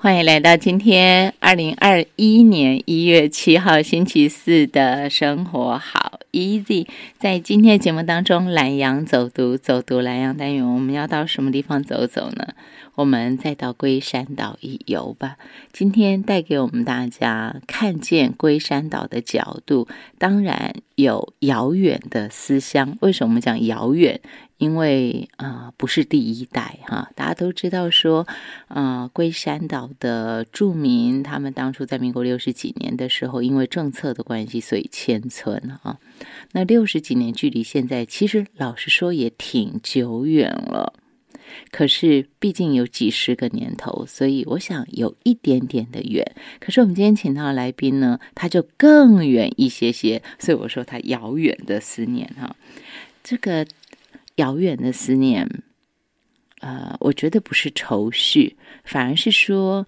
欢迎来到今天二零二一年一月七号星期四的生活好 easy。在今天的节目当中，懒羊走读走读懒羊单元，我们要到什么地方走走呢？我们再到龟山岛一游吧。今天带给我们大家看见龟山岛的角度，当然有遥远的思乡。为什么我们讲遥远？因为啊，不是第一代哈。大家都知道说，啊，龟山岛的住民，他们当初在民国六十几年的时候，因为政策的关系，所以迁村啊。那六十几年距离现在，其实老实说也挺久远了。可是毕竟有几十个年头，所以我想有一点点的远。可是我们今天请到的来宾呢，他就更远一些些，所以我说他遥远的思念哈。这个遥远的思念，呃，我觉得不是愁绪，反而是说。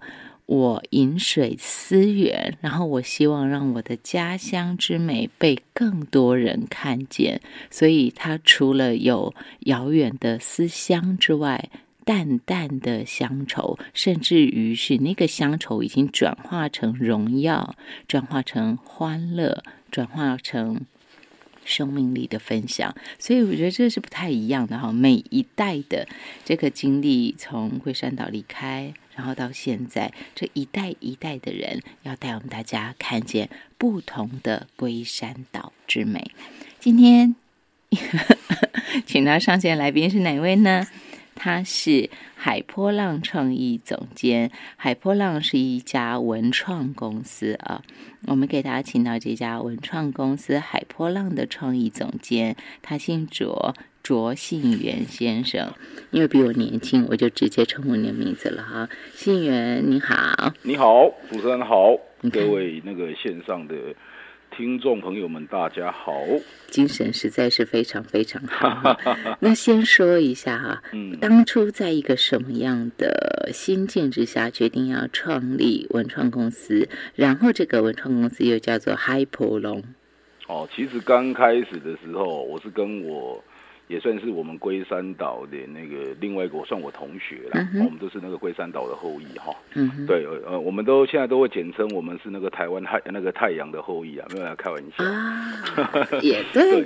我饮水思源，然后我希望让我的家乡之美被更多人看见，所以它除了有遥远的思乡之外，淡淡的乡愁，甚至于是那个乡愁已经转化成荣耀，转化成欢乐，转化成生命力的分享。所以我觉得这是不太一样的哈。每一代的这个经历，从龟山岛离开。然后到现在，这一代一代的人要带我们大家看见不同的龟山岛之美。今天 请到上线来宾是哪位呢？他是海波浪创意总监。海波浪是一家文创公司啊。我们给大家请到这家文创公司海波浪的创意总监，他姓卓。卓信元先生，因为比我年轻，我就直接称呼你的名字了哈。信元你好，你好，主持人好，各位那个线上的听众朋友们，大家好，精神实在是非常非常好。那先说一下哈，嗯，当初在一个什么样的心境之下决定要创立文创公司，然后这个文创公司又叫做 Hyper 龙。哦，其实刚开始的时候，我是跟我。也算是我们龟山岛的那个另外一个，算我同学啦。我们都是那个龟山岛的后裔哈。嗯，对，呃，我们都现在都会简称我们是那个台湾太那个太阳的后裔啊，没有来开玩笑啊。也对，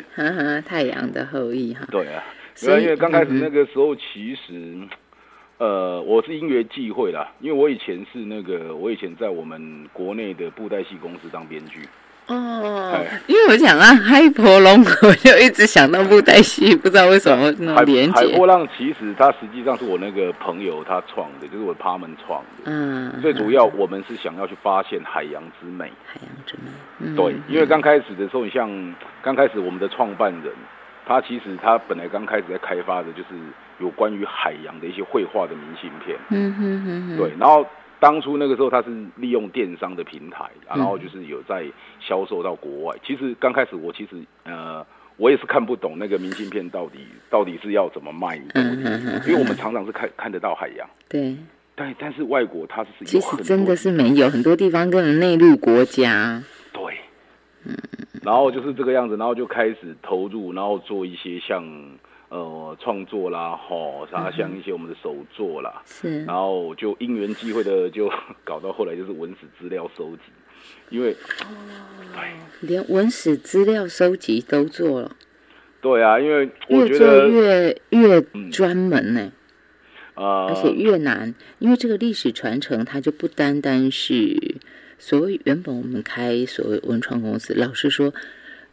太阳的后裔哈。对啊，因为因为刚开始那个时候，其实呃，我是因缘际会啦，因为我以前是那个，我以前在我们国内的布袋戏公司当编剧。哦，因为我想啊，海波龙，我就一直想到布袋戏，不知道为什么那么连接。海波浪其实它实际上是我那个朋友他创的，就是我他们创的。嗯，最主要我们是想要去发现海洋之美。海洋之美，对，因为刚开始的时候，你像刚开始我们的创办人，他其实他本来刚开始在开发的就是有关于海洋的一些绘画的明信片。嗯哼哼哼，对，然后。当初那个时候，他是利用电商的平台，然后就是有在销售到国外。其实刚开始我其实呃，我也是看不懂那个明信片到底到底是要怎么卖，因为我们常常是看看得到海洋。对，但但是外国它是其实真的是没有很多地方根本内陆国家。对，嗯，然后就是这个样子，然后就开始投入，然后做一些像。呃，创作啦，吼，然后像一些我们的手作啦，是，然后就因缘际会的就 搞到后来就是文史资料收集，因为，对，连文史资料收集都做了，对啊，因为越做越越专门呢，啊，而且越难，因为这个历史传承它就不单单是所谓原本我们开所谓文创公司，老实说，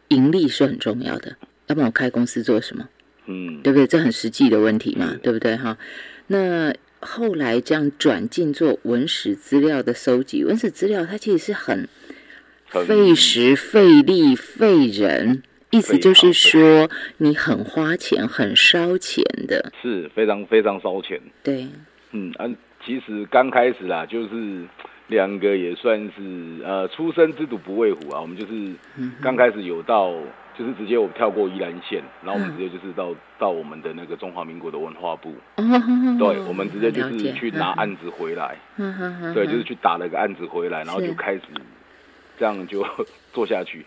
盈利是很重要的，要不然我开公司做什么？嗯，对不对？这很实际的问题嘛，对不对？哈，那后来这样转进做文史资料的收集，文史资料它其实是很费时、费力、费人，意思就是说你很花钱、很烧钱的，是非常非常烧钱。对，嗯，啊，其实刚开始啦，就是两个也算是呃，出生之犊不畏虎啊，我们就是刚开始有到。就是直接我跳过宜兰县，然后我们直接就是到到我们的那个中华民国的文化部，对，我们直接就是去拿案子回来，对，就是去打了个案子回来，然后就开始这样就 做下去，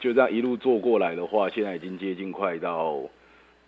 就这样一路做过来的话，现在已经接近快到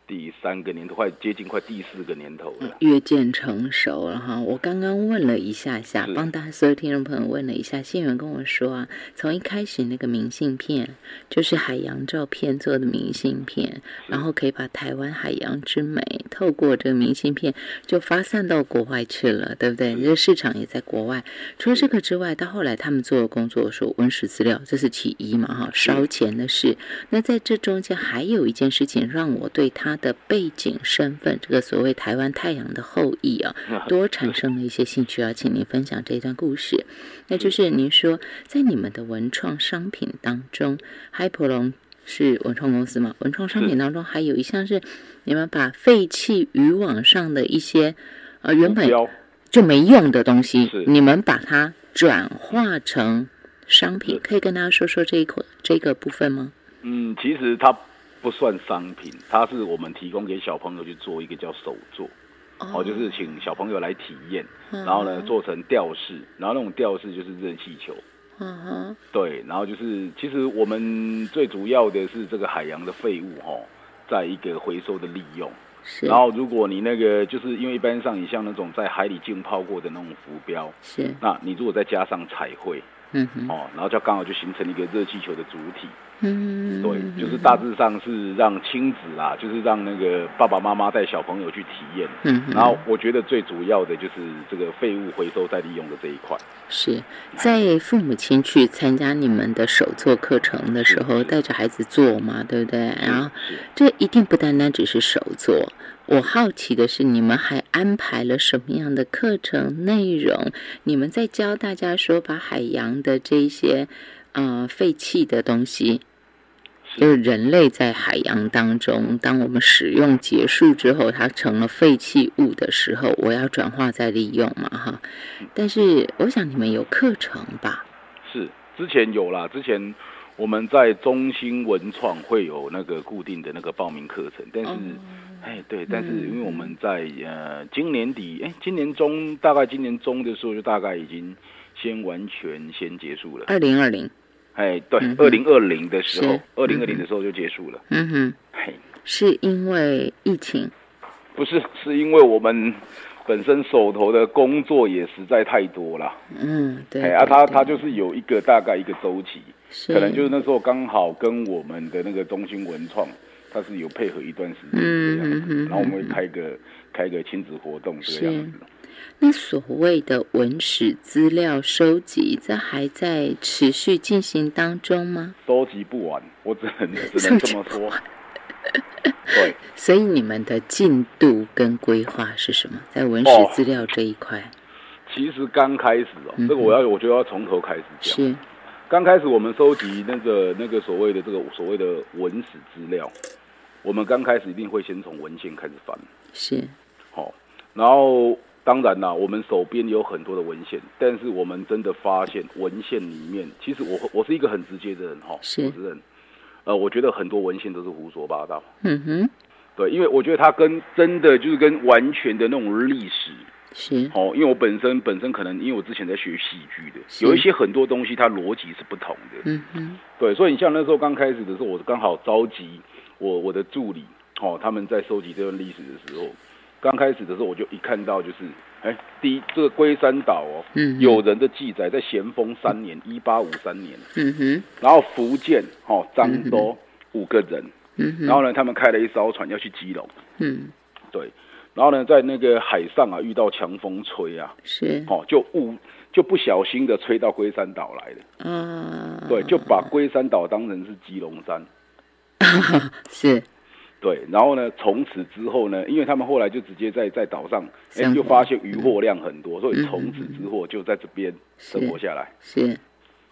第三个年头，快接近快第四个年头了，越见成熟了哈。我刚刚问了一下下，帮大家所有听众朋友问了一下，新源跟我说啊，从一开始那个明信片就是海洋照片做的明信片，然后可以把台湾海洋之美透过这个明信片就发散到国外去了，对不对？这个市场也在国外。除了这个之外，到后来他们做的工作说文史资料，这是其一嘛哈，烧钱的事。那在这中间还有一件事情让我对他。的背景身份，这个所谓台湾太阳的后裔啊，多产生了一些兴趣，啊请您分享这一段故事。那就是您说，在你们的文创商品当中，海普龙是文创公司嘛？文创商品当中还有一项是你们把废弃渔网上的一些呃原本就没用的东西，你们把它转化成商品，可以跟大家说说这一块这个部分吗？嗯，其实它。不算商品，它是我们提供给小朋友去做一个叫手作，哦，就是请小朋友来体验，然后呢做成吊饰，然后那种吊饰就是热气球，嗯哼，对，然后就是其实我们最主要的是这个海洋的废物哈，在一个回收的利用，是，然后如果你那个就是因为一般上你像那种在海里浸泡过的那种浮标，是，那你如果再加上彩绘，嗯哼，哦，然后就刚好就形成一个热气球的主体。嗯，对，就是大致上是让亲子啦，就是让那个爸爸妈妈带小朋友去体验。嗯，然后我觉得最主要的就是这个废物回收再利用的这一块。是在父母亲去参加你们的手作课程的时候，带着孩子做嘛，对不对？然后这一定不单单只是手作。我好奇的是，你们还安排了什么样的课程内容？你们在教大家说，把海洋的这些呃废弃的东西。就是人类在海洋当中，当我们使用结束之后，它成了废弃物的时候，我要转化再利用嘛，哈。但是我想你们有课程吧？是，之前有啦，之前我们在中心文创会有那个固定的那个报名课程，但是，哎，对，但是因为我们在呃今年底，哎，今年中大概今年中的时候，就大概已经先完全先结束了。二零二零。哎，对，二零二零的时候，二零二零的时候就结束了。嗯哼，嘿，是因为疫情？不是，是因为我们本身手头的工作也实在太多了。嗯，对。啊，他他就是有一个大概一个周期，可能就是那时候刚好跟我们的那个中心文创，他是有配合一段时间这样子，然后我们会开个开个亲子活动这个样子。那所谓的文史资料收集，这还在持续进行当中吗？收集不完，我只能只能这么说。对，所以你们的进度跟规划是什么？在文史资料这一块，其实刚开始哦，这个我要，我觉得要从头开始讲。是，刚开始我们收集那个那个所谓的这个所谓的文史资料，我们刚开始一定会先从文献开始翻。是，好，然后。当然啦，我们手边有很多的文献，但是我们真的发现文献里面，其实我我是一个很直接的人哈，我承认，呃，我觉得很多文献都是胡说八道。嗯哼，对，因为我觉得它跟真的就是跟完全的那种历史是哦，因为我本身本身可能因为我之前在学戏剧的，有一些很多东西它逻辑是不同的。嗯哼，对，所以你像那时候刚开始的时候，我刚好召集我我的助理哦，他们在收集这段历史的时候。刚开始的时候，我就一看到就是，哎，第一这个龟山岛哦，嗯，有人的记载在咸丰三年，一八五三年，嗯哼，然后福建哦，漳州五个人，嗯哼，然后呢，他们开了一艘船要去基隆，嗯，对，然后呢，在那个海上啊，遇到强风吹啊，是，哦，就误就不小心的吹到龟山岛来了，嗯，对，就把龟山岛当成是基隆山，是。对，然后呢？从此之后呢？因为他们后来就直接在在岛上，哎，就发现渔获量很多，所以从此之后就在这边生活下来。是。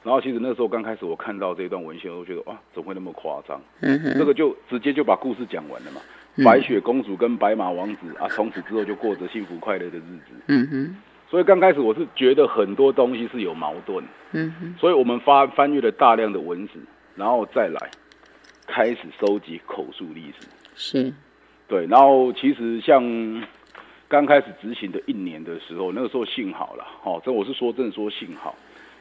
然后其实那时候刚开始我看到这段文献，我觉得哇，怎么会那么夸张？这个就直接就把故事讲完了嘛。白雪公主跟白马王子啊，从此之后就过着幸福快乐的日子。嗯哼。所以刚开始我是觉得很多东西是有矛盾。嗯哼。所以我们发翻阅了大量的文字，然后再来开始收集口述历史。是，对，然后其实像刚开始执行的一年的时候，那个时候幸好了，哦，这我是说真的说幸好，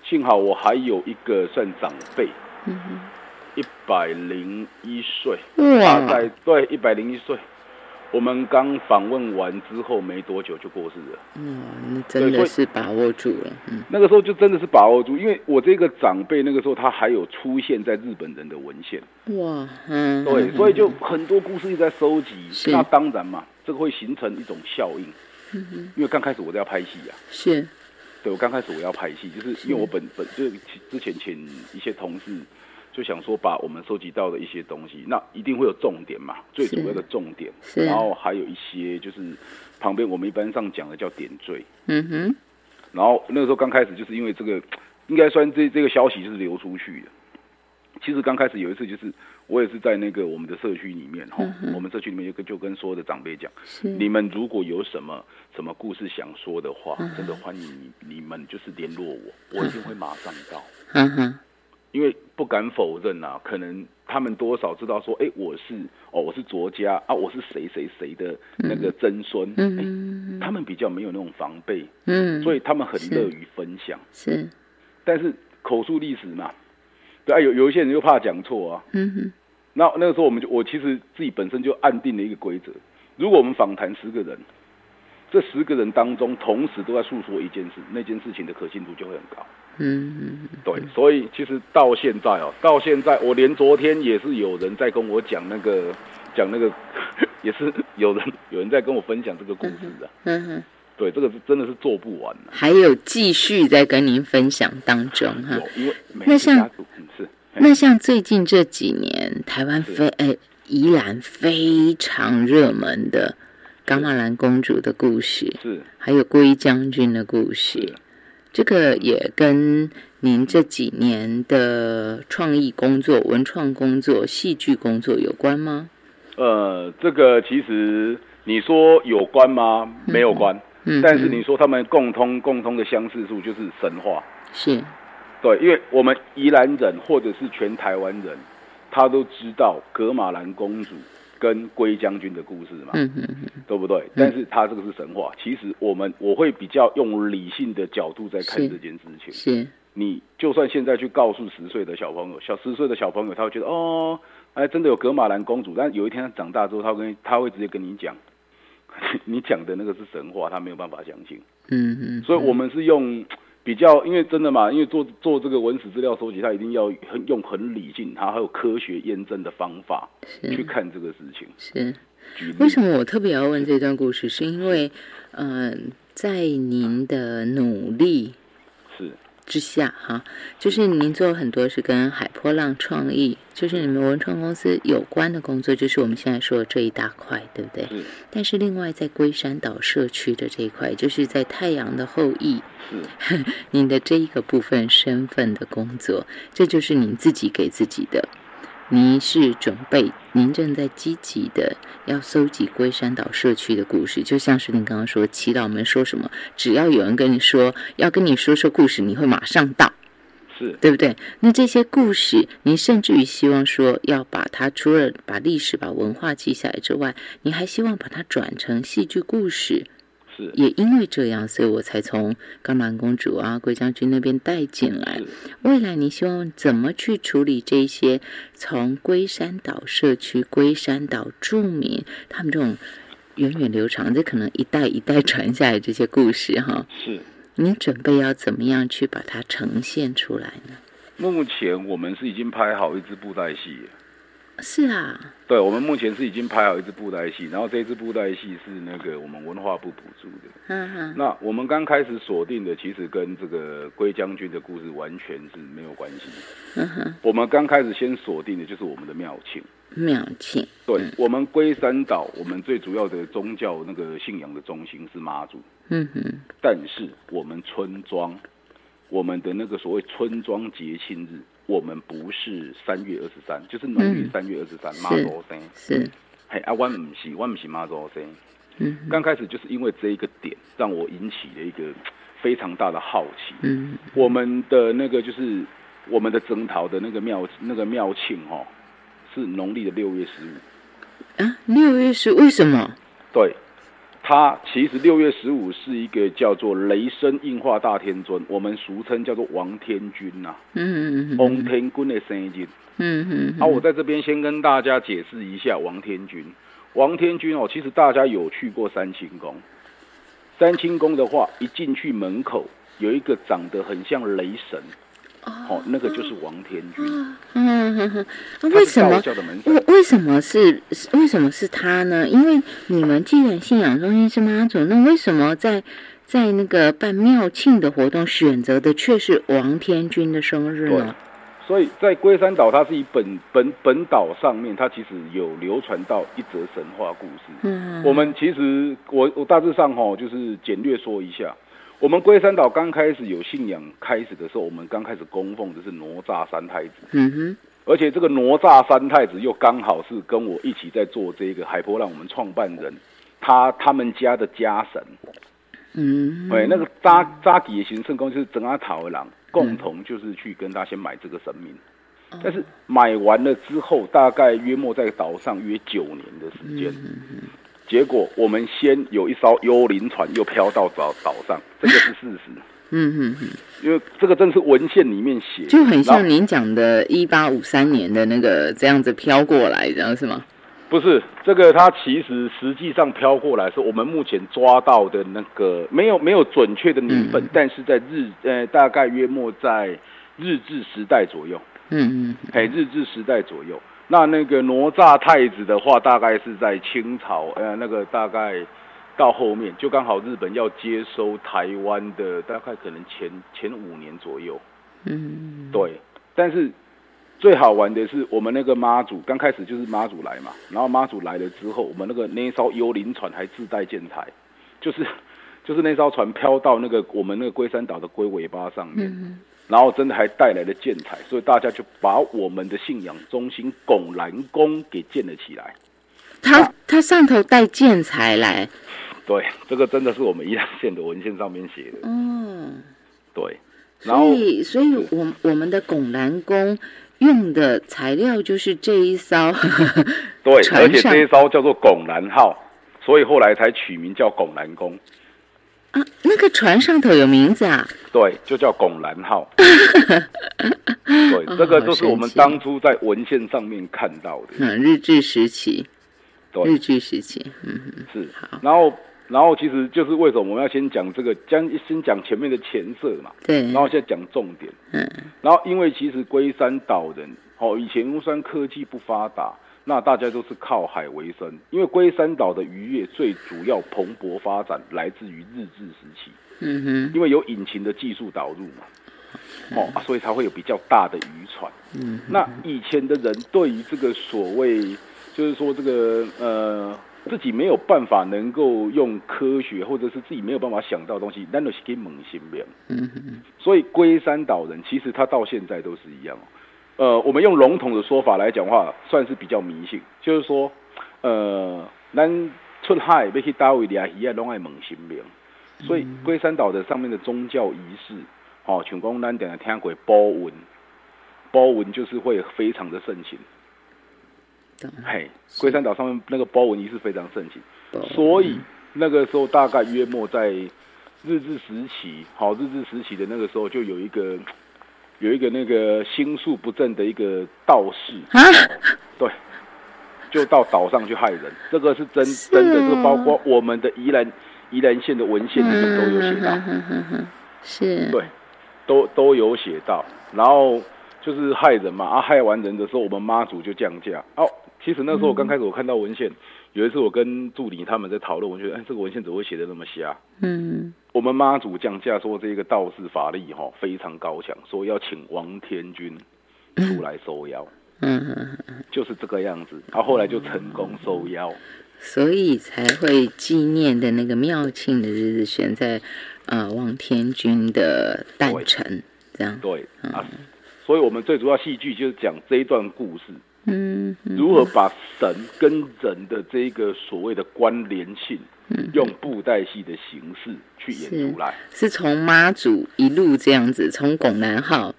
幸好我还有一个算长辈，嗯一百零一岁，大概对一百零一岁，我们刚访问完之后没多久就过世了。嗯，那真的是把握住了。嗯，那个时候就真的是把握住，因为我这个长辈那个时候他还有出现在日本人的文献。哇，嗯，对，所以就很多故事一直在收集。那当然嘛，这个会形成一种效应。嗯哼，因为刚开始我都要拍戏呀。是。对，我刚开始我要拍戏，就是因为我本本就之前请一些同事。就想说把我们收集到的一些东西，那一定会有重点嘛，最主要的重点，然后还有一些就是旁边我们一般上讲的叫点缀，嗯哼，然后那个时候刚开始就是因为这个，应该算这这个消息就是流出去的。其实刚开始有一次就是我也是在那个我们的社区里面哈，我们社区里面就跟就跟所有的长辈讲，你们如果有什么什么故事想说的话，真的欢迎你你们就是联络我，我一定会马上到。嗯哼。因为不敢否认啊，可能他们多少知道说，哎，我是哦，我是卓家啊，我是谁谁谁的那个曾孙，嗯，他们比较没有那种防备，嗯，所以他们很乐于分享，是，但是口述历史嘛，对啊，有有一些人又怕讲错啊，嗯哼，那那个时候我们就我其实自己本身就暗定了一个规则，如果我们访谈十个人，这十个人当中同时都在诉说一件事，那件事情的可信度就会很高。嗯，对，所以其实到现在哦，到现在我连昨天也是有人在跟我讲那个，讲那个，也是有人有人在跟我分享这个故事的。嗯哼，对，这个是真的是做不完还有继续在跟您分享当中哈。因为那像是那像最近这几年台湾非诶宜兰非常热门的伽马兰公主的故事，是还有龟将军的故事。这个也跟您这几年的创意工作、文创工作、戏剧工作有关吗？呃，这个其实你说有关吗？没有关。嗯。但是你说他们共通共通的相似处就是神话。是。对，因为我们宜兰人或者是全台湾人，他都知道格马兰公主。跟龟将军的故事嘛，对不对？但是他这个是神话。其实我们我会比较用理性的角度在看这件事情。是，你就算现在去告诉十岁的小朋友，小十岁的小朋友，他会觉得哦，哎，真的有格马兰公主。但有一天他长大之后，他跟他会直接跟你讲，你讲的那个是神话，他没有办法相信。嗯嗯。所以我们是用。比较，因为真的嘛，因为做做这个文史资料收集，他一定要很用很理性，他还有科学验证的方法去看这个事情。是，为什么我特别要问这段故事？是因为，嗯，在您的努力。之下哈，就是您做很多是跟海波浪创意，就是你们文创公司有关的工作，就是我们现在说的这一大块，对不对？但是另外在龟山岛社区的这一块，就是在太阳的后裔，您的这一个部分身份的工作，这就是您自己给自己的。您是准备，您正在积极的要搜集龟山岛社区的故事，就像是您刚刚说，祈祷们说什么，只要有人跟你说要跟你说说故事，你会马上到，是对不对？那这些故事，您甚至于希望说要把它除了把历史、把文化记下来之外，您还希望把它转成戏剧故事。也因为这样，所以我才从钢兰公主啊、龟将军那边带进来。未来你希望怎么去处理这些从龟山岛社区、龟山岛住民他们这种源远流长，这可能一代一代传下来这些故事哈？是。你准备要怎么样去把它呈现出来呢？目前我们是已经拍好一支布袋戏。是啊，对，我们目前是已经拍好一支布袋戏，然后这支布袋戏是那个我们文化部补助的。嗯哼。那我们刚开始锁定的，其实跟这个龟将军的故事完全是没有关系。嗯哼。我们刚开始先锁定的就是我们的庙庆。庙庆。对，我们龟山岛，我们最主要的宗教那个信仰的中心是妈祖。嗯哼。但是我们村庄，我们的那个所谓村庄节庆日。我们不是三月二十三，就是农历三月二十三，妈祖生是，嘿啊，我唔是，我唔是妈祖生。嗯，刚开始就是因为这一个点，让我引起了一个非常大的好奇。嗯，我们的那个就是我们的征讨的那个庙那个庙庆哈，是农历的六月十五。啊，六月十为什么？对。他其实六月十五是一个叫做雷声硬化大天尊，我们俗称叫做王天君呐。嗯嗯嗯。王天君的生日。嗯嗯。啊，我在这边先跟大家解释一下王天君。王天君哦，其实大家有去过三清宫。三清宫的话，一进去门口有一个长得很像雷神，哦，那个就是王天君。嗯哼哼，为什么？为为什么是为什么是他呢？因为你们既然信仰中心是妈祖，那为什么在在那个办庙庆的活动选择的却是王天君的生日呢？所以在龟山岛，它是以本本本岛上面，它其实有流传到一则神话故事。嗯，我们其实我我大致上哈，就是简略说一下，我们龟山岛刚开始有信仰开始的时候，我们刚开始供奉的是哪吒三太子。嗯哼，而且这个哪吒三太子又刚好是跟我一起在做这个海波浪，我们创办人他他们家的家神。嗯，哎，那个扎扎底的行圣公就是整阿塔为郎。共同就是去跟他先买这个神明，但是买完了之后，大概约莫在岛上约九年的时间，结果我们先有一艘幽灵船又飘到岛岛上，这个是事实。嗯嗯嗯，因为这个正是文献里面写，就很像您讲的一八五三年的那个这样子飘过来，这样是吗？不是这个，它其实实际上飘过来是我们目前抓到的那个没有没有准确的年份，但是在日呃大概约莫在日治时代左右。嗯嗯，哎，日治时代左右。那那个哪吒太子的话，大概是在清朝，呃，那个大概到后面就刚好日本要接收台湾的，大概可能前前五年左右。嗯，对，但是。最好玩的是，我们那个妈祖刚开始就是妈祖来嘛，然后妈祖来了之后，我们那个那艘幽灵船还自带建材，就是 就是那艘船飘到那个我们那个龟山岛的龟尾巴上面，然后真的还带来了建材，所以大家就把我们的信仰中心拱南宫给建了起来。他他上头带建材来，对，这个真的是我们宜兰县的文献上面写的。嗯，对，所以所以我我们的拱南宫。用的材料就是这一艘，对，而且这一艘叫做拱南号，所以后来才取名叫拱南宫。啊，那个船上头有名字啊？对，就叫拱南号。对，这个就是我们当初在文献上面看到的。嗯，日治时期，对，日据时期，嗯嗯，是。好，然后。然后其实就是为什么我们要先讲这个，将先讲前面的前色嘛。对。然后现在讲重点。嗯。然后因为其实龟山岛人，哦，以前龟山科技不发达，那大家都是靠海为生。因为龟山岛的渔业最主要蓬勃发展来自于日治时期。嗯哼。因为有引擎的技术导入嘛，哦，所以才会有比较大的渔船。嗯。那以前的人对于这个所谓，就是说这个呃。自己没有办法能够用科学，或者是自己没有办法想到的东西，那都是给猛心病。嗯哼。所以龟山岛人其实他到现在都是一样。呃，我们用笼统的说法来讲话，算是比较迷信，就是说，呃，咱出海要去大卫里啊，伊啊拢爱猛心明。所以龟山岛的上面的宗教仪式，哦，像讲咱等下听过包文，包文就是会非常的盛行。嘿，龟山岛上面那个包文仪式非常盛行，所以那个时候大概约莫在日治时期，好日治时期的那个时候，就有一个有一个那个心术不正的一个道士啊，对，就到岛上去害人，这个是真真的，这包括我们的宜兰宜兰县的文献里面都有写到，是，对，都都有写到，然后就是害人嘛，啊，害完人的时候，我们妈祖就降价，哦。其实那时候我刚开始我看到文献，有一次我跟助理他们在讨论，我觉得哎，这个文献怎么会写的那么瞎？嗯，我们妈祖降价说这个道士法力哈非常高强，说要请王天君出来收妖。嗯嗯嗯，就是这个样子。他后来就成功收妖，所以才会纪念的那个庙庆的日子选在呃王天君的诞辰，这样对啊。所以我们最主要戏剧就是讲这一段故事。嗯，如何把神跟人的这个所谓的关联性，用布袋戏的形式去演出来？是从妈祖一路这样子，从拱南号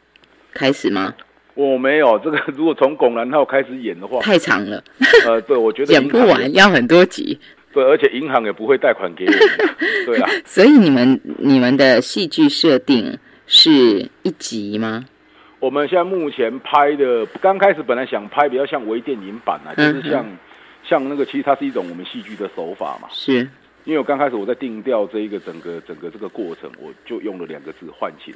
开始吗？我没有这个，如果从拱南号开始演的话，太长了。呃，对，我觉得 演不完，要很多集。对，而且银行也不会贷款给我。对啊。所以你们你们的戏剧设定是一集吗？我们现在目前拍的，刚开始本来想拍比较像微电影版啊，就是像像那个，其实它是一种我们戏剧的手法嘛。是，因为我刚开始我在定调这一个整个整个这个过程，我就用了两个字唤醒，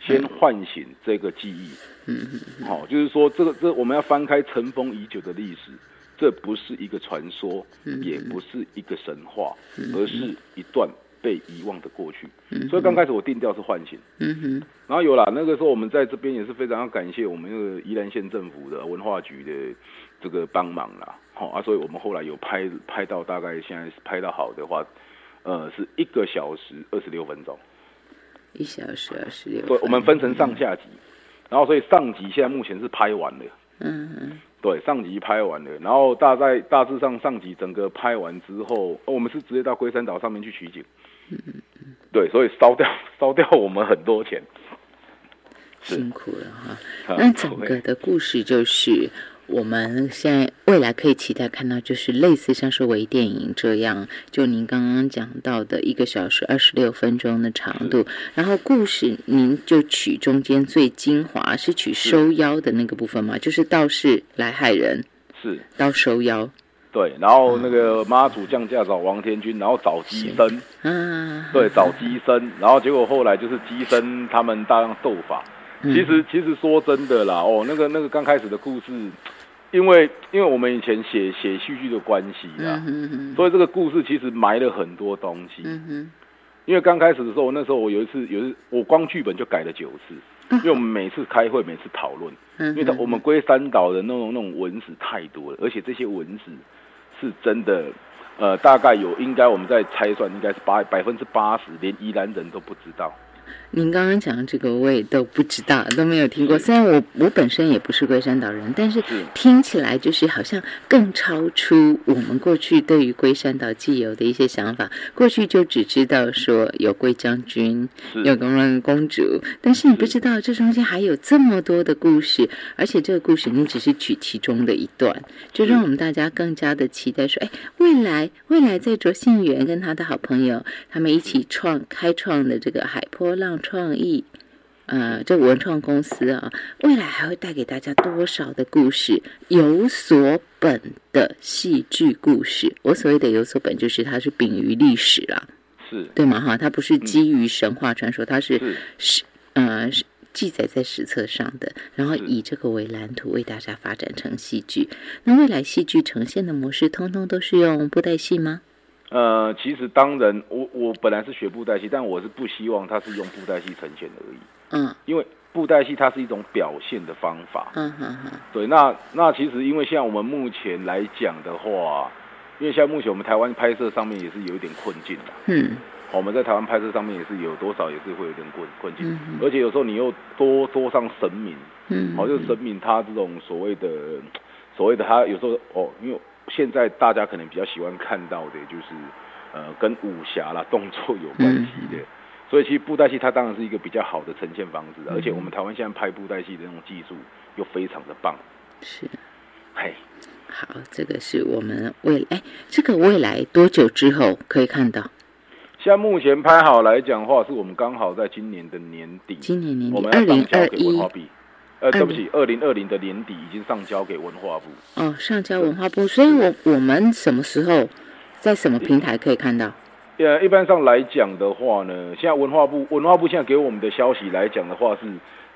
先唤醒这个记忆。嗯嗯。好，就是说这个这我们要翻开尘封已久的历史，这不是一个传说，也不是一个神话，而是一段。被遗忘的过去，所以刚开始我定调是唤醒，嗯哼，然后有了那个时候我们在这边也是非常要感谢我们那个宜兰县政府的文化局的这个帮忙啦，好啊，所以我们后来有拍拍到大概现在拍到好的话，呃，是一个小时二十六分钟，一小时二十六，对，我们分成上下集，然后所以上集现在目前是拍完了，嗯嗯。对，上集拍完了，然后大概大致上上集整个拍完之后，我们是直接到龟山岛上面去取景。嗯嗯 对，所以烧掉烧掉我们很多钱，辛苦了哈。那整个的故事就是。我们现在未来可以期待看到，就是类似像是微电影这样，就您刚刚讲到的一个小时二十六分钟的长度，然后故事您就取中间最精华，是取收腰的那个部分吗？就是道士来害人，是。到收腰，对，然后那个妈祖降价找王天君，然后找机身，嗯，对，找机身，然后结果后来就是机身他们大量斗法。其实，其实说真的啦，哦，那个那个刚开始的故事，因为因为我们以前写写戏剧的关系啦，所以这个故事其实埋了很多东西。因为刚开始的时候，那时候我有一次，有一次我光剧本就改了九次，因为我们每次开会，每次讨论，因为我们龟山岛的那种那种文史太多了，而且这些文史是真的，呃，大概有应该我们在猜算，应该是八百分之八十，连宜兰人都不知道。您刚刚讲的这个我也都不知道，都没有听过。虽然我我本身也不是龟山岛人，但是听起来就是好像更超出我们过去对于龟山岛既有的一些想法。过去就只知道说有龟将军，有公人公主，但是你不知道这中间还有这么多的故事，而且这个故事你只是取其中的一段，就让我们大家更加的期待说，哎，未来未来在卓信源跟他的好朋友他们一起创开创的这个海波浪。创意，呃，这文创公司啊，未来还会带给大家多少的故事？有所本的戏剧故事，我所谓的有所本，就是它是秉于历史啦，是对吗？哈，它不是基于神话传说，它是是呃记载在史册上的，然后以这个为蓝图，为大家发展成戏剧。那未来戏剧呈现的模式，通通都是用布袋戏吗？呃，其实当然，我我本来是学布袋戏，但我是不希望它是用布袋戏呈现而已。嗯，因为布袋戏它是一种表现的方法。嗯嗯嗯。对，那那其实因为像我们目前来讲的话，因为现在目前我们台湾拍摄上面也是有一点困境的。嗯。我们在台湾拍摄上面也是有多少也是会有点困困境，而且有时候你又多多上神明。嗯。好，就是神明他这种所谓的所谓的他有时候哦，因为。现在大家可能比较喜欢看到的，就是呃跟武侠啦、动作有关系的，所以其实布袋戏它当然是一个比较好的呈现方式，而且我们台湾现在拍布袋戏的那种技术又非常的棒。是，嘿，好，这个是我们未来，这个未来多久之后可以看到？像目前拍好来讲话，是我们刚好在今年的年底，今年年底，我们要上交给文化币。呃，对不起，二零二零的年底已经上交给文化部。哦，上交文化部，所以我我们什么时候在什么平台可以看到？呃，一般上来讲的话呢，现在文化部文化部现在给我们的消息来讲的话是，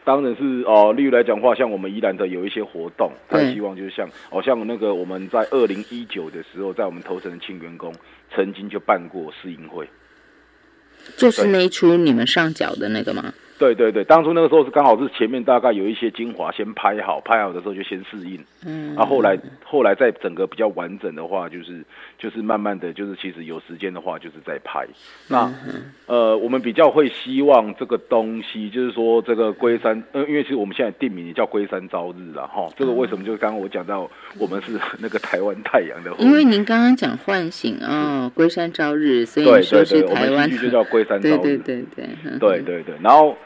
当然是哦，例如来讲话，像我们宜兰的有一些活动，他希望就是像哦，像那个我们在二零一九的时候，在我们头城的庆员工曾经就办过试映会，就是那一出你们上缴的那个吗？对对对，当初那个时候是刚好是前面大概有一些精华先拍好，拍好的时候就先试映，嗯，啊后来后来在整个比较完整的话，就是就是慢慢的就是其实有时间的话就是在拍。那呃我们比较会希望这个东西就是说这个龟山，呃因为其实我们现在定名也叫龟山朝日了哈，这个为什么就是刚刚我讲到我们是那个台湾太阳的，因为您刚刚讲唤醒啊龟山朝日，所以说是台湾就叫龟山 朝日，对对对对，对对对，然后。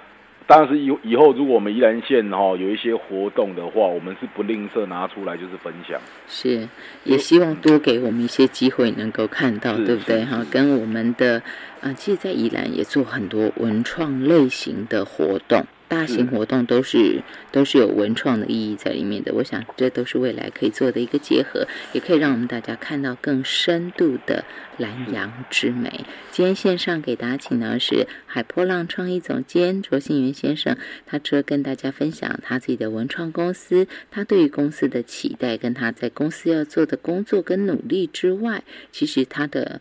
当然是以以后，如果我们宜兰县哈有一些活动的话，我们是不吝啬拿出来就是分享。是，也希望多给我们一些机会，能够看到，对不对哈？跟我们的啊，其实，在宜兰也做很多文创类型的活动。大型活动都是都是有文创的意义在里面的。我想这都是未来可以做的一个结合，也可以让我们大家看到更深度的南洋之美。今天线上给大家请到的是海波浪创意总监卓信元先生，他除了跟大家分享他自己的文创公司，他对于公司的期待，跟他在公司要做的工作跟努力之外，其实他的。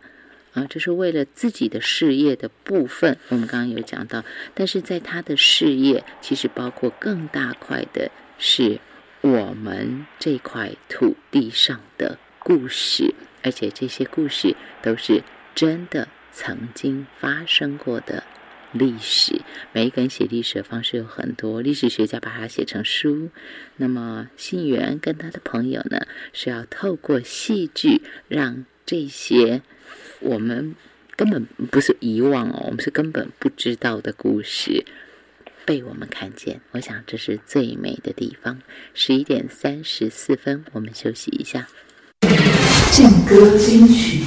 啊，这是为了自己的事业的部分，我们刚刚有讲到，但是在他的事业，其实包括更大块的是我们这块土地上的故事，而且这些故事都是真的曾经发生过的历史。每一个人写历史的方式有很多，历史学家把它写成书，那么信源跟他的朋友呢，是要透过戏剧让这些。我们根本不是遗忘哦，我们是根本不知道的故事被我们看见。我想这是最美的地方。十一点三十四分，我们休息一下。劲歌金曲。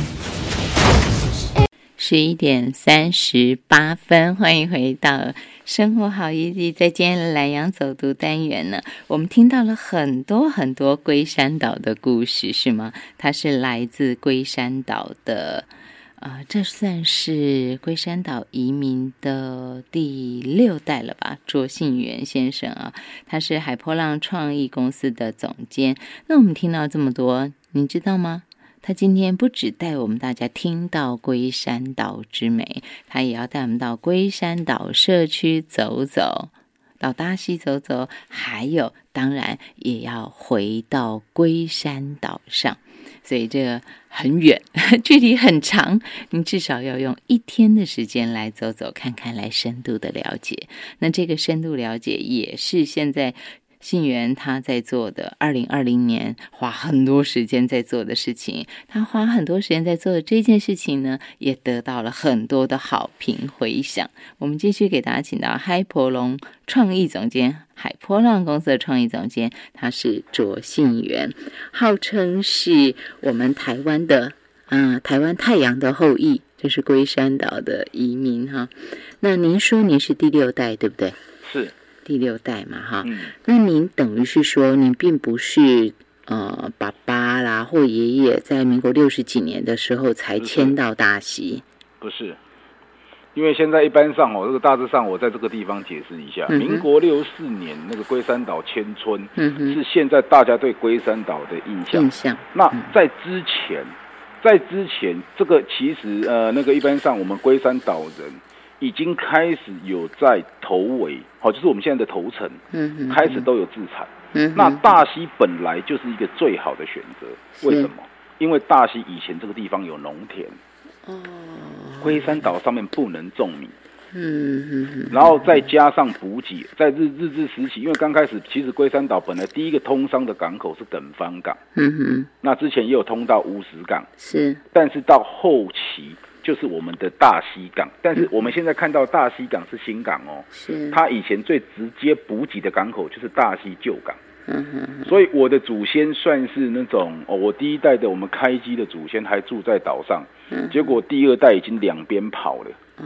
十一点三十八分，欢迎回到。生活好意地，在今天的南洋走读单元呢，我们听到了很多很多龟山岛的故事，是吗？它是来自龟山岛的，啊，这算是龟山岛移民的第六代了吧？卓信元先生啊，他是海波浪创意公司的总监。那我们听到这么多，你知道吗？他今天不只带我们大家听到龟山岛之美，他也要带我们到龟山岛社区走走，到大溪走走，还有当然也要回到龟山岛上。所以这很远，距离很长，你至少要用一天的时间来走走看看，来深度的了解。那这个深度了解也是现在。信源他在做的，二零二零年花很多时间在做的事情，他花很多时间在做的这件事情呢，也得到了很多的好评回响。我们继续给大家请到海波龙创意总监，海波浪公司的创意总监，他是卓信源，号称是我们台湾的，啊，台湾太阳的后裔，就是龟山岛的移民哈。那您说您是第六代，对不对？是。第六代嘛，哈，那您等于是说，您并不是呃，爸爸啦或爷爷在民国六十几年的时候才迁到大溪，不是，因为现在一般上哦，这个大致上我在这个地方解释一下，民国六四年那个龟山岛迁村，是现在大家对龟山岛的印象。印象。那在之前，在之前，这个其实呃，那个一般上我们龟山岛人。已经开始有在头尾，好，就是我们现在的头层，嗯，开始都有自产。嗯，那大溪本来就是一个最好的选择，为什么？因为大溪以前这个地方有农田，哦，龟山岛上面不能种米，嗯嗯，然后再加上补给，在日日治时期，因为刚开始其实龟山岛本来第一个通商的港口是等方港，嗯哼，那之前也有通到乌石港，是，但是到后期。就是我们的大溪港，但是我们现在看到大溪港是新港哦，是。它以前最直接补给的港口就是大溪旧港，嗯哼，所以我的祖先算是那种哦，我第一代的我们开机的祖先还住在岛上，嗯，结果第二代已经两边跑了，哦，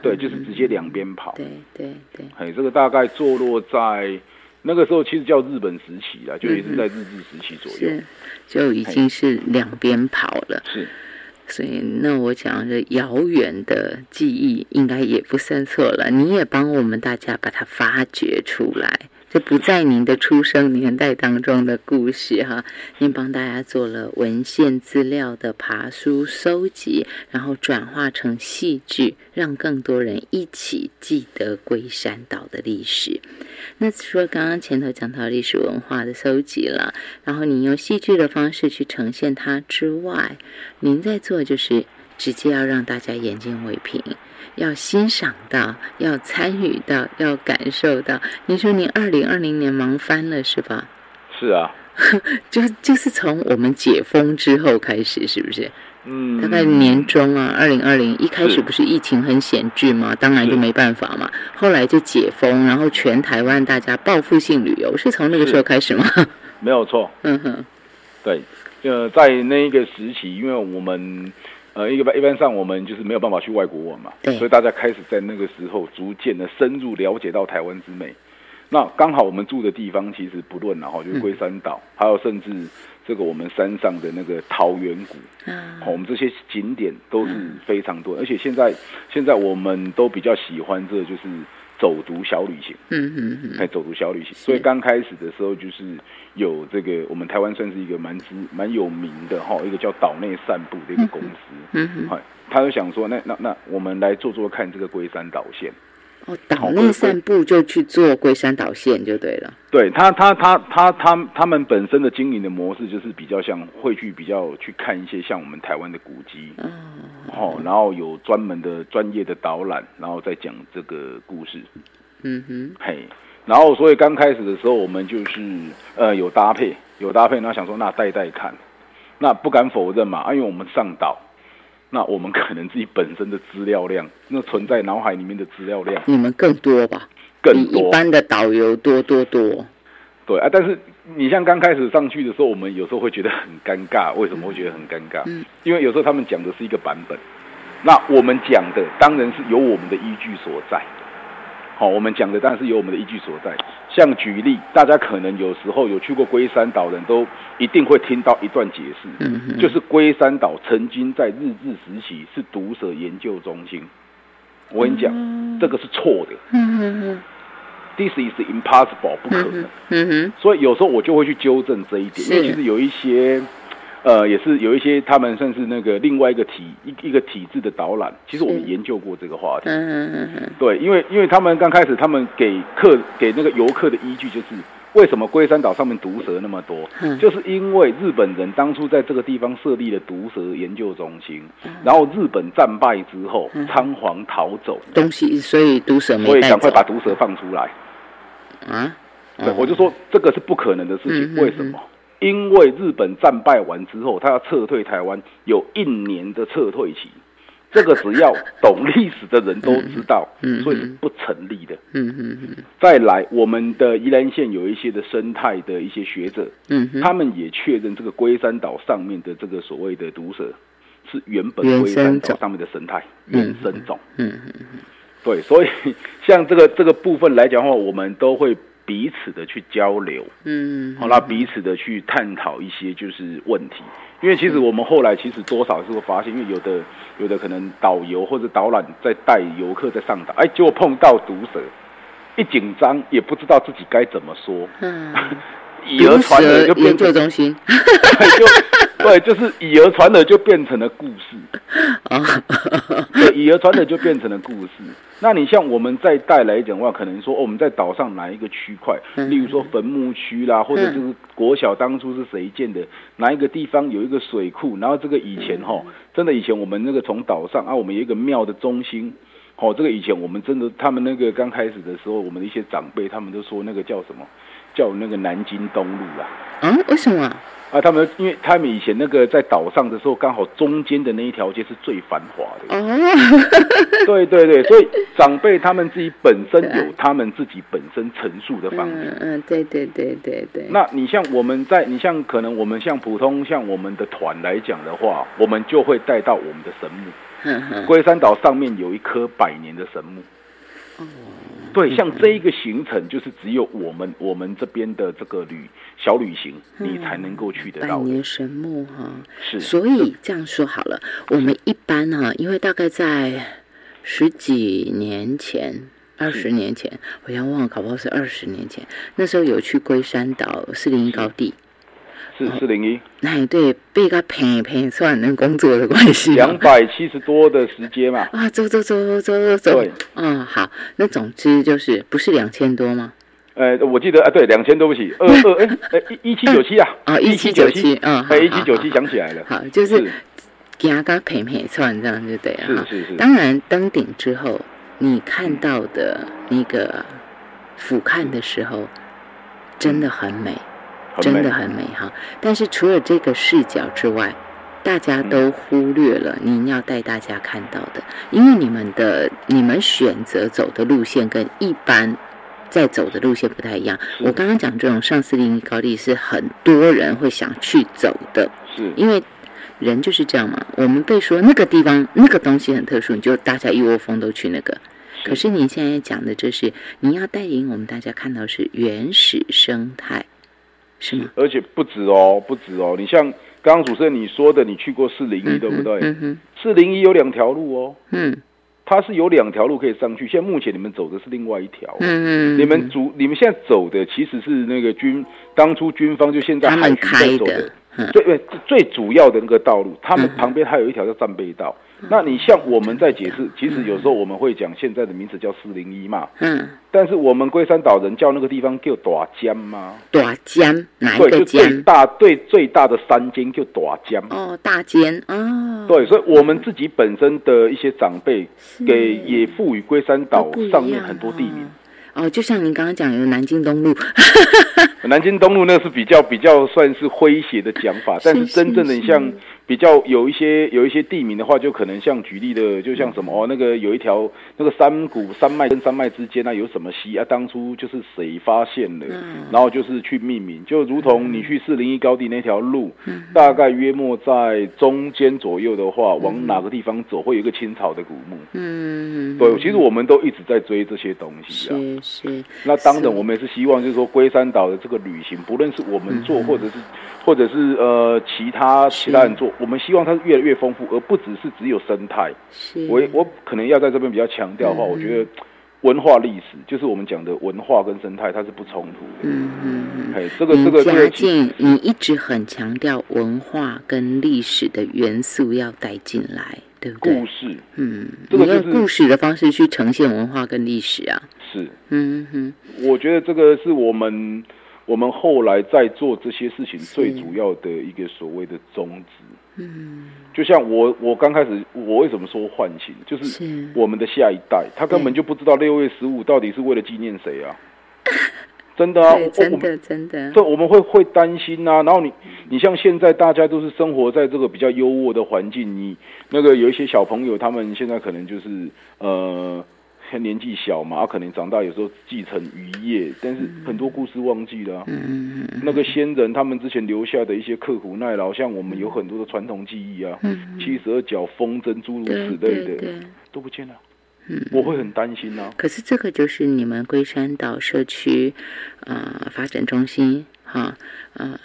对，就是直接两边跑，对对对，哎，这个大概坐落在那个时候其实叫日本时期啊，就也是在日治时期左右，就已经是两边跑了，是。所以，那我讲的遥远的记忆应该也不算错了。你也帮我们大家把它发掘出来。这不在您的出生年代当中的故事哈，您帮大家做了文献资料的爬书收集，然后转化成戏剧，让更多人一起记得龟山岛的历史。那除了刚刚前头讲到历史文化的收集了，然后你用戏剧的方式去呈现它之外，您在做就是直接要让大家眼见为凭。要欣赏到，要参与到，要感受到。你说您二零二零年忙翻了是吧？是啊，就就是从我们解封之后开始，是不是？嗯，大概年中啊，二零二零一开始不是疫情很险峻吗？当然就没办法嘛。后来就解封，然后全台湾大家报复性旅游，是从那个时候开始吗？没有错。嗯哼，对，呃，在那个时期，因为我们。呃，一般一般上我们就是没有办法去外国玩嘛，所以大家开始在那个时候逐渐的深入了解到台湾之美。那刚好我们住的地方其实不论然后就是龟山岛，还有甚至这个我们山上的那个桃源谷，嗯，我们这些景点都是非常多，而且现在现在我们都比较喜欢这就是走读小旅行，嗯嗯嗯，哎，走读小旅行。所以刚开始的时候就是有这个我们台湾算是一个蛮知蛮有名的哈，一个叫岛内散步的一个公司，嗯嗯，他就想说那那那我们来做做看这个龟山岛线。哦，岛内散步就去做龟山岛线就对了。对他，他，他，他，他，他们本身的经营的模式就是比较像会去比较去看一些像我们台湾的古迹，嗯，哦，然后有专门的专业的导览，然后再讲这个故事，嗯哼，嘿，然后所以刚开始的时候我们就是呃有搭配有搭配，然后想说那带带看，那不敢否认嘛，啊，因为我们上岛。那我们可能自己本身的资料量，那存在脑海里面的资料量，你们更多吧？更多，一般的导游多多多。对啊，但是你像刚开始上去的时候，我们有时候会觉得很尴尬。为什么会觉得很尴尬？嗯，因为有时候他们讲的是一个版本，那我们讲的当然是有我们的依据所在。好，我们讲的当然是有我们的依据所在。像举例，大家可能有时候有去过龟山岛，人都一定会听到一段解释，就是龟山岛曾经在日治时期是毒蛇研究中心。我跟你讲，这个是错的。This is impossible，不可能。所以有时候我就会去纠正这一点，因为其实有一些。呃，也是有一些他们算是那个另外一个体一一个体制的导览，其实我们研究过这个话题。嗯嗯嗯嗯。对，因为因为他们刚开始他们给客给那个游客的依据就是为什么龟山岛上面毒蛇那么多，嗯就是因为日本人当初在这个地方设立了毒蛇研究中心，然后日本战败之后仓皇逃走，东西所以毒蛇所以赶快把毒蛇放出来。啊？对，我就说这个是不可能的事情，为什么？因为日本战败完之后，他要撤退台湾，有一年的撤退期，这个只要懂历史的人都知道，所以不成立的。嗯嗯嗯。再来，我们的宜兰县有一些的生态的一些学者，嗯，他们也确认这个龟山岛上面的这个所谓的毒蛇，是原本龟山岛上面的生态原生种。嗯嗯嗯。对，所以像这个这个部分来讲的话，我们都会。彼此的去交流，嗯，好，那彼此的去探讨一些就是问题，因为其实我们后来其实多少是会发现，因为有的有的可能导游或者导览在带游客在上岛，哎，结果碰到毒蛇，一紧张也不知道自己该怎么说，嗯，以讹传讹就研究中心，就 对，就是以讹传讹就变成了故事，啊，对，以讹传讹就变成了故事。那你像我们在带来讲的话，可能说我们在岛上哪一个区块，例如说坟墓区啦，或者就是国小当初是谁建的，哪一个地方有一个水库，然后这个以前哈，真的以前我们那个从岛上啊，我们有一个庙的中心，哦，这个以前我们真的他们那个刚开始的时候，我们的一些长辈他们都说那个叫什么，叫那个南京东路啊。嗯，为什么？啊，他们因为他们以前那个在岛上的时候，刚好中间的那一条街是最繁华的。哦，对 对对，所以长辈他们自己本身有他们自己本身陈述的方式。嗯，对对对对对。那你像我们在，你像可能我们像普通像我们的团来讲的话，我们就会带到我们的神木。嗯龟山岛上面有一棵百年的神木。哦。对，像这一个行程，就是只有我们我们这边的这个旅小旅行，你才能够去得到。百年神木哈，是。所以这样说好了，我们一般哈，因为大概在十几年前、二十年前，我要忘了，搞不好是二十年前，那时候有去龟山岛四零一高地。是四零一，哎，对，被个平平算能工作的关系，两百七十多的时间嘛。啊，走走走走走走，对，嗯，好，那总之就是不是两千多吗？呃，我记得啊，对，两千，对不起，二 二哎，一一七九七啊，啊，一七九七，嗯，哎，一七九七想起来了，好，就是。加个平平算这样就对了，是是是。当然登顶之后，你看到的那个俯瞰的时候，真的很美。真的很美哈，但是除了这个视角之外，大家都忽略了您要带大家看到的，因为你们的你们选择走的路线跟一般在走的路线不太一样。我刚刚讲这种上四零一高地是很多人会想去走的，是因为人就是这样嘛。我们被说那个地方那个东西很特殊，你就大家一窝蜂都去那个。可是你现在讲的，就是你要带领我们大家看到是原始生态，是吗？而且不止哦，不止哦。你像刚刚主持人你说的，你去过四零一对不对？四零一有两条路哦。嗯。它是有两条路可以上去，现在目前你们走的是另外一条。嗯嗯。你们主你们现在走的其实是那个军当初军方就现在海军在走的最最主要的那个道路，他们旁边还有一条叫战备道。那你像我们在解释，其实有时候我们会讲现在的名字叫四零一嘛，嗯，但是我们龟山岛人叫那个地方叫大尖吗？大尖哪一个尖？大对最大的山尖叫大尖。哦，大尖哦。对，所以我们自己本身的一些长辈给也赋予龟山岛上面很多地名。哦，就像您刚刚讲有南京东路，南京东路那是比较比较算是诙谐的讲法，但是真正的你像。比较有一些有一些地名的话，就可能像举例的，就像什么哦，那个有一条那个山谷山脉跟山脉之间啊，有什么溪啊？当初就是谁发现的，然后就是去命名，就如同你去四零一高地那条路，大概约莫在中间左右的话，往哪个地方走会有一个清朝的古墓。嗯，对，其实我们都一直在追这些东西啊。是是。那当然，我们也是希望，就是说龟山岛的这个旅行，不论是我们做，或者是或者是呃其他其他人做。我们希望它是越来越丰富，而不只是只有生态。是，我我可能要在这边比较强调的话，我觉得文化历史就是我们讲的文化跟生态，它是不冲突的。嗯嗯嗯。哎，这个这个嘉靖，你一直很强调文化跟历史的元素要带进来，对不对？故事，嗯，你用故事的方式去呈现文化跟历史啊。是，嗯哼，我觉得这个是我们我们后来在做这些事情最主要的一个所谓的宗旨。嗯，就像我，我刚开始，我为什么说唤醒，就是我们的下一代，他根本就不知道六月十五到底是为了纪念谁啊？真的啊，真的真的，这我们会会担心啊。然后你，你像现在大家都是生活在这个比较优渥的环境，你那个有一些小朋友，他们现在可能就是呃。年纪小嘛，可能长大有时候继承渔业，但是很多故事忘记了。嗯嗯那个先人他们之前留下的一些刻苦耐劳，像我们有很多的传统技艺啊，七十二角风筝诸如此类的，都不见了。嗯，我会很担心啊。可是这个就是你们龟山岛社区啊发展中心。哈，嗯，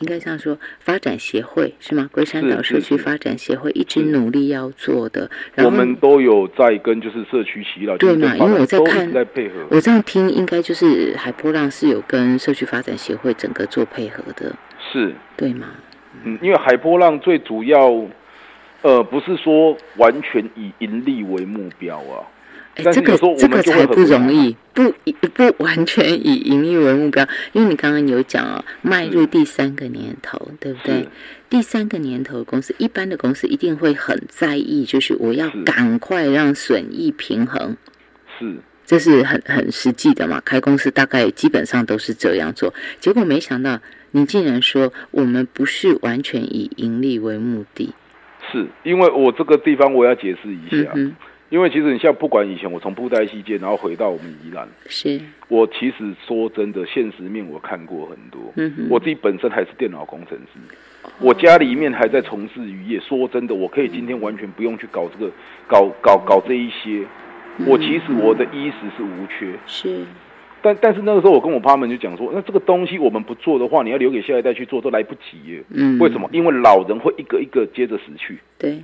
应该这样说，发展协会是吗？龟山岛社区发展协会一直努力要做的，我们都有在跟就是社区祈祷，对嘛？因为我在看，在配合。我这样听，应该就是海波浪是有跟社区发展协会整个做配合的，是对吗？嗯，因为海波浪最主要，呃，不是说完全以盈利为目标啊。哎，这个这个才不容易，不不完全以盈利为目标，因为你刚刚有讲哦，迈入第三个年头，对不对？第三个年头公司，一般的公司一定会很在意，就是我要赶快让损益平衡，是，这是很很实际的嘛。开公司大概基本上都是这样做，结果没想到你竟然说我们不是完全以盈利为目的，是因为我这个地方我要解释一下。因为其实你像不管以前我从布袋戏界，然后回到我们宜兰，是我其实说真的，现实面我看过很多。嗯我自己本身还是电脑工程师，我家里面还在从事渔业。说真的，我可以今天完全不用去搞这个，搞搞搞这一些。我其实我的衣食是无缺。是，但但是那个时候我跟我爸们就讲说，那这个东西我们不做的话，你要留给下一代去做都来不及。嗯，为什么？因为老人会一个一个接着死去。对。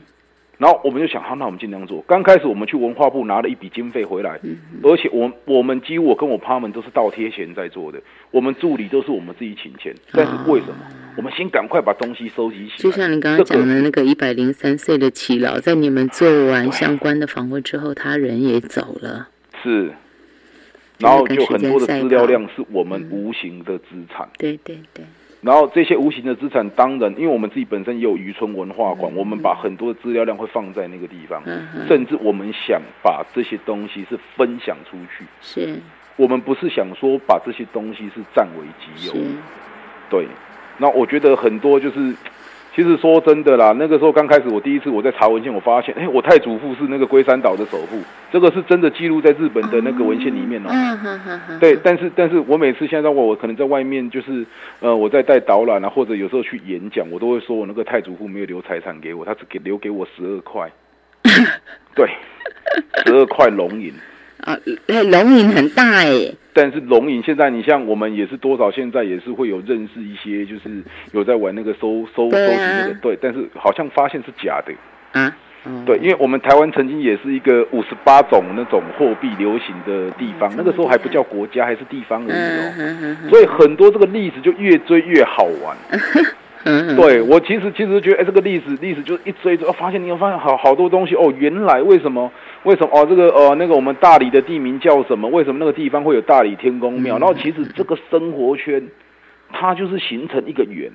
然后我们就想，好，那我们尽量做。刚开始我们去文化部拿了一笔经费回来，而且我我们几乎我跟我他们都是倒贴钱在做的。我们助理都是我们自己请钱，但是为什么？我们先赶快把东西收集起来。就像你刚刚讲的那个一百零三岁的耆老，在你们做完相关的访问之后，他人也走了。是，然后就很多的资料量是我们无形的资产。对对对。然后这些无形的资产，当然，因为我们自己本身也有渔村文化馆，我们把很多的资料量会放在那个地方，甚至我们想把这些东西是分享出去。是，我们不是想说把这些东西是占为己有。对。那我觉得很多就是，其其实说真的啦，那个时候刚开始，我第一次我在查文献，我发现，哎，我太祖父是那个龟山岛的首富，这个是真的记录在日本的那个文献里面哦。嗯对，但是但是我每次现在我我可能在外面就是，呃，我在带导览啊，或者有时候去演讲，我都会说我那个太祖父没有留财产给我，他只给留给我十二块。对，十二块龙银。啊，龙影很大哎，但是龙影现在你像我们也是多少，现在也是会有认识一些，就是有在玩那个收收收集那个，对，但是好像发现是假的。啊，对，因为我们台湾曾经也是一个五十八种那种货币流行的地方，那个时候还不叫国家，还是地方而已哦，所以很多这个例子就越追越好玩。对我其实其实觉得，哎，这个历史历史就是一追追，发现你有发现好好多东西哦，原来为什么为什么哦，这个呃那个我们大理的地名叫什么？为什么那个地方会有大理天宫庙？然后其实这个生活圈，它就是形成一个圆。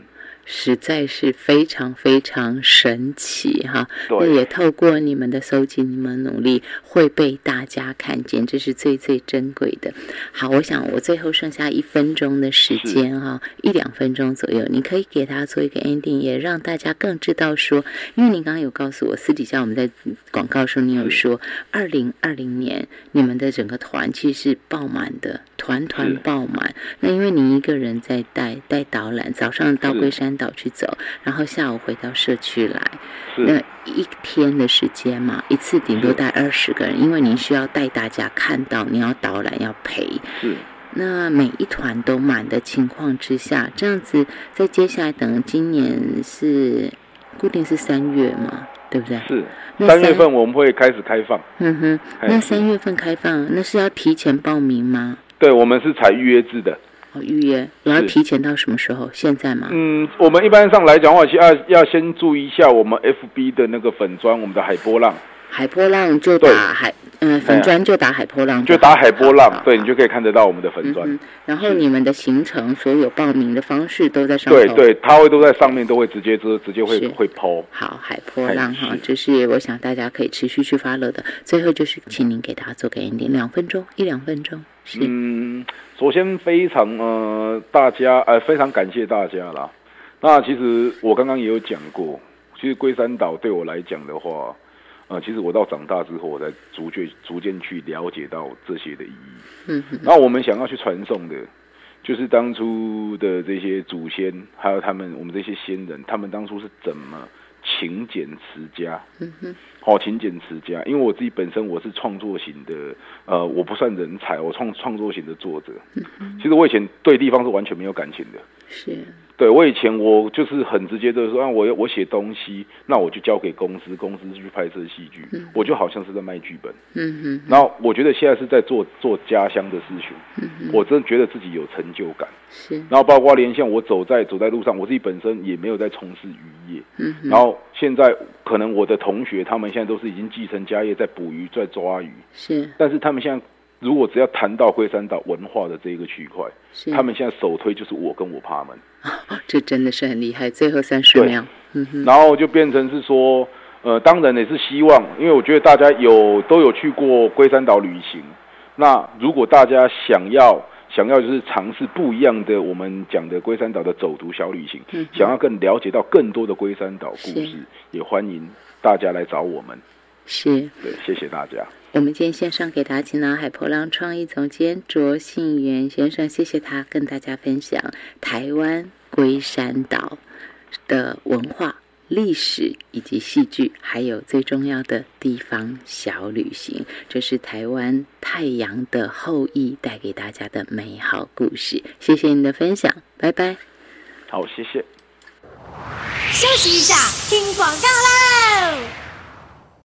实在是非常非常神奇哈！那也透过你们的搜集，你们努力会被大家看见，这是最最珍贵的。好，我想我最后剩下一分钟的时间哈，一两分钟左右，你可以给他做一个 ending，也让大家更知道说，因为你刚刚有告诉我，私底下我们在广告时候你有说，二零二零年你们的整个团其实是爆满的，团团爆满。那因为你一个人在带带导览，早上到龟山。岛去走，然后下午回到社区来。那一天的时间嘛，一次顶多带二十个人，因为您需要带大家看到，你要导览要陪。那每一团都满的情况之下，这样子，在接下来等今年是固定是三月嘛，对不对？是三月份我们会开始开放。嗯哼，那三月份开放，那是要提前报名吗？对，我们是采预约制的。预约，你要提前到什么时候？现在吗？嗯，我们一般上来讲话，要要先注意一下我们 FB 的那个粉砖，我们的海波浪。海波浪就打海，嗯，粉砖就打海波浪，就打海波浪，对你就可以看得到我们的粉砖。然后你们的行程，所有报名的方式都在上面。对对，他会都在上面，都会直接直直接会会抛。好，海波浪哈，这是我想大家可以持续去发乐的。最后就是，请您给大家做个 ending，两分钟，一两分钟。嗯，首先非常呃，大家呃非常感谢大家啦。那其实我刚刚也有讲过，其实龟山岛对我来讲的话。啊，其实我到长大之后，我才逐渐逐渐去了解到这些的意义。嗯，然后我们想要去传送的，就是当初的这些祖先，还有他们我们这些先人，他们当初是怎么勤俭持家。嗯哼，好勤俭持家，因为我自己本身我是创作型的，呃，我不算人才，我创创作型的作者。嗯其实我以前对地方是完全没有感情的。是。对，我以前我就是很直接的说，啊，我我写东西，那我就交给公司，公司去拍摄戏剧，我就好像是在卖剧本。嗯哼。然后我觉得现在是在做做家乡的事情，嗯我真的觉得自己有成就感。是。然后包括连像我走在走在路上，我自己本身也没有在从事渔业。嗯然后现在可能我的同学他们现在都是已经继承家业，在捕鱼，在抓鱼。是。但是他们现在。如果只要谈到龟山岛文化的这一个区块，他们现在首推就是我跟我爸们，这真的是很厉害。最后三十秒，嗯哼，然后就变成是说，呃，当然也是希望，因为我觉得大家有都有去过龟山岛旅行，那如果大家想要想要就是尝试不一样的我们讲的龟山岛的走读小旅行，想要更了解到更多的龟山岛故事，也欢迎大家来找我们。是，对，谢谢大家。我们今天线上给大家请到海波浪创意总监卓信元先生，谢谢他跟大家分享台湾龟山岛的文化、历史以及戏剧，还有最重要的地方小旅行。这是台湾太阳的后裔带给大家的美好故事。谢谢你的分享，拜拜。好，谢谢。休息一下，听广告喽。